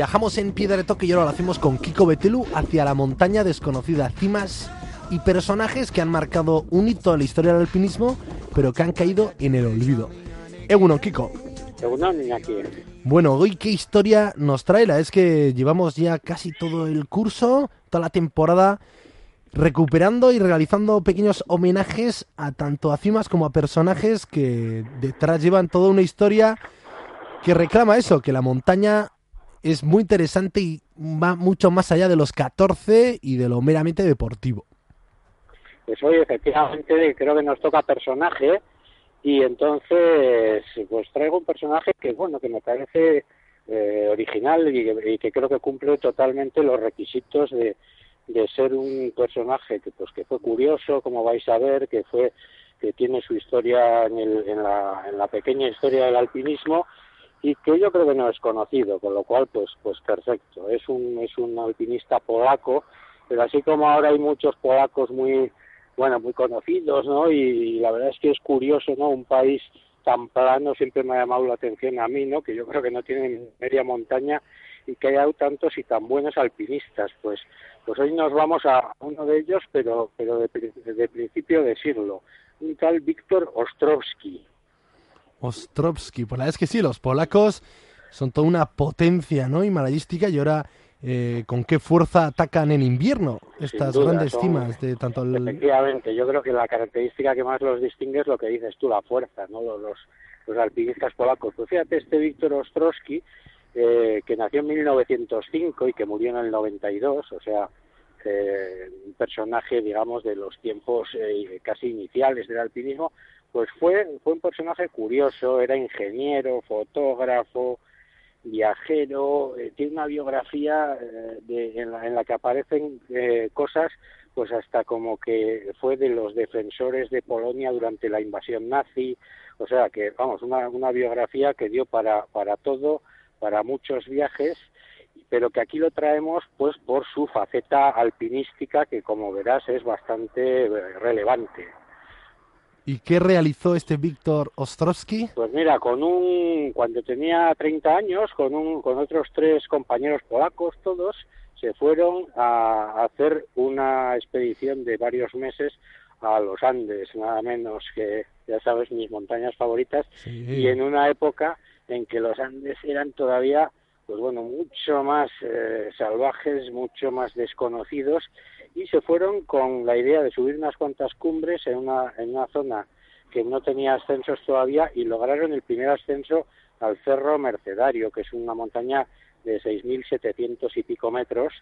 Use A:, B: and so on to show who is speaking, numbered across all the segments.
A: Viajamos en piedra de toque y ahora lo hacemos con Kiko Betelu hacia la montaña desconocida, cimas y personajes que han marcado un hito en la historia del alpinismo, pero que han caído en el olvido. Egunon, Kiko. Bueno, hoy qué historia nos trae. La es que llevamos ya casi todo el curso, toda la temporada, recuperando y realizando pequeños homenajes a tanto a cimas como a personajes que detrás llevan toda una historia que reclama eso, que la montaña es muy interesante y va mucho más allá de los 14 y de lo meramente deportivo.
B: Pues hoy efectivamente creo que nos toca personaje y entonces pues traigo un personaje que bueno que me parece eh, original y, que creo que cumple totalmente los requisitos de, de ser un personaje que pues que fue curioso como vais a ver que fue que tiene su historia en, el, en, la, en la pequeña historia del alpinismo y que yo creo que no es conocido con lo cual pues pues perfecto es un es un alpinista polaco pero así como ahora hay muchos polacos muy bueno, muy conocidos, ¿no? Y, la verdad es que es curioso, ¿no? Un país tan plano siempre me ha llamado la atención a mí, ¿no? Que yo creo que no tiene media montaña y que haya tantos y tan buenos alpinistas. Pues, pues hoy nos vamos a uno de ellos, pero, pero de, principio decirlo, un tal Víctor Ostrowski.
A: Ostrowski, pues la verdad es que sí, los polacos son toda una potencia, ¿no? Himalayística y ahora eh, con qué fuerza atacan en invierno estas grandes cimas de tanto el...
B: Efectivamente, yo creo que la característica que más los distingue es lo que dices tú, la fuerza, ¿no? Los, los, alpinistas polacos. Pues fíjate, este Víctor Ostrowski, eh, que nació en 1905 y que murió en el 92, o sea, eh, un personaje, digamos, de los tiempos eh, casi iniciales del alpinismo, pues fue, fue un personaje curioso, era ingeniero, fotógrafo, viajero, eh, tiene una biografía eh, de, en, la, en, la, que aparecen eh, cosas, pues hasta como que fue de los defensores de Polonia durante la invasión nazi, o sea que, vamos, una, una biografía que dio para, para todo, para muchos viajes, pero que aquí lo traemos pues por su faceta alpinística que como verás es bastante relevante.
A: ¿Y qué realizó este Víctor Ostrowski?
B: Pues mira, con un, cuando tenía 30 años, con, un, con otros tres compañeros polacos, todos, se fueron a hacer una expedición de varios meses a los Andes, nada menos que, ya sabes, mis montañas favoritas, y en una época en que los Andes eran todavía, pues bueno, mucho más eh, salvajes, mucho más desconocidos, y se fueron con la idea de subir unas cuantas cumbres en una, en una zona que no tenía ascensos todavía y lograron el primer ascenso al Cerro Mercedario, que es una montaña de 6.700 y pico metros,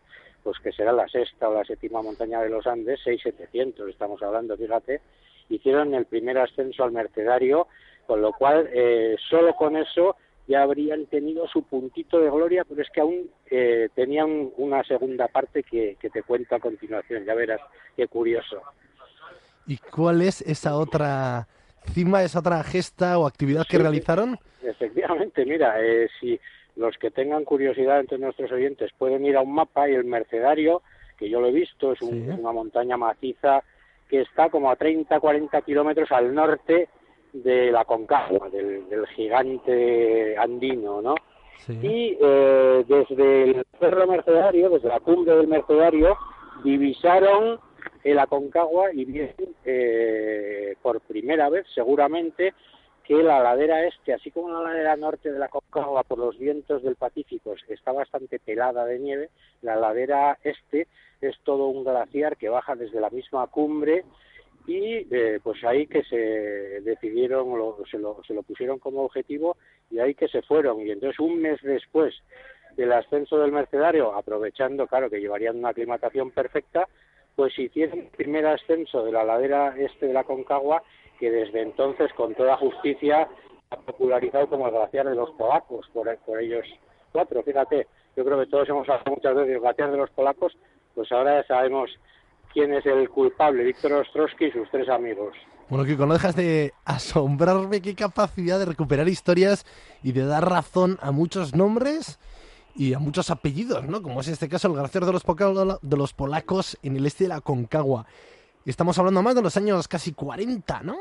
B: pues que será la sexta o la séptima montaña de los Andes, 6.700 estamos hablando, fíjate, hicieron el primer ascenso al Mercedario, con lo cual eh, solo con eso ya habrían tenido su puntito de gloria, pero es que aún eh, tenían una segunda parte que, te cuento a continuación, ya verás qué curioso.
A: ¿Y cuál es esa otra cima, esa otra gesta o actividad que realizaron?
B: Efectivamente, mira, eh, si los que tengan curiosidad entre nuestros oyentes pueden ir a un mapa y el Mercedario, que yo lo he visto, es una montaña maciza que está como a 30, 40 kilómetros al norte de la Concagua, del, gigante andino, ¿no? Y eh, desde el Cerro Mercedario, desde la cumbre del Mercedario, divisaron el Aconcagua y bien eh, por primera vez, seguramente, que la ladera este, así como la ladera norte de la Aconcagua por los vientos del Pacífico está bastante pelada de nieve, la ladera este es todo un glaciar que baja desde la misma cumbre y eh, pues ahí que se decidieron, se, lo, se lo pusieron como objetivo y ahí que se fueron. Y entonces un mes después del ascenso del Mercedario, aprovechando, claro, que llevarían una aclimatación perfecta, pues hicieron el primer ascenso de la ladera este de la Concagua, que desde entonces, con toda justicia, ha popularizado como el glaciar de los polacos, por, por ellos cuatro. Fíjate, yo creo que todos hemos hablado muchas veces del glaciar de los polacos, pues ahora ya sabemos quién es el culpable, Víctor Ostrowski y sus tres amigos.
A: Bueno, Kiko, no dejas de asombrarme qué capacidad de recuperar historias y de dar razón a muchos nombres y a muchos apellidos, ¿no? Como es este caso el glaciar de los, de los polacos en el este de la Concagua. Estamos hablando más de los años casi 40, ¿no?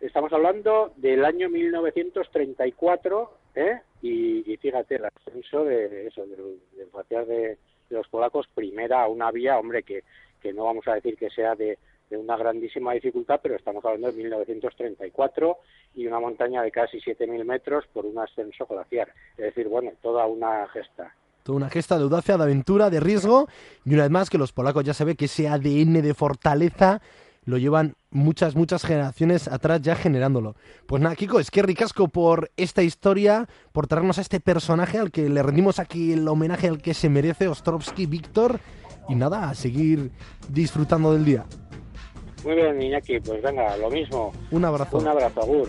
B: Estamos hablando del año 1934 ¿eh? Y, fíjate, el ascenso de eso, del, del de, los polacos, primera a una vía, hombre, que, que no vamos a decir que sea de, una grandísima dificultad, pero estamos hablando de 1934 y una montaña de casi 7.000 metros por un ascenso glaciar. Es decir, bueno, toda una gesta.
A: Toda una gesta de audacia, de aventura, de riesgo y una vez más que los polacos ya se ve que ese ADN de fortaleza lo llevan muchas, muchas generaciones atrás ya generándolo. Pues nada, Kiko, es que ricasco por esta historia, por traernos a este personaje al que le rendimos aquí el homenaje al que se merece, Ostrovsky Víctor. Y nada, a seguir disfrutando del día.
B: Muy bien, Iñaki, pues venga, lo mismo.
A: Un abrazo.
B: Un abrazo, Agur.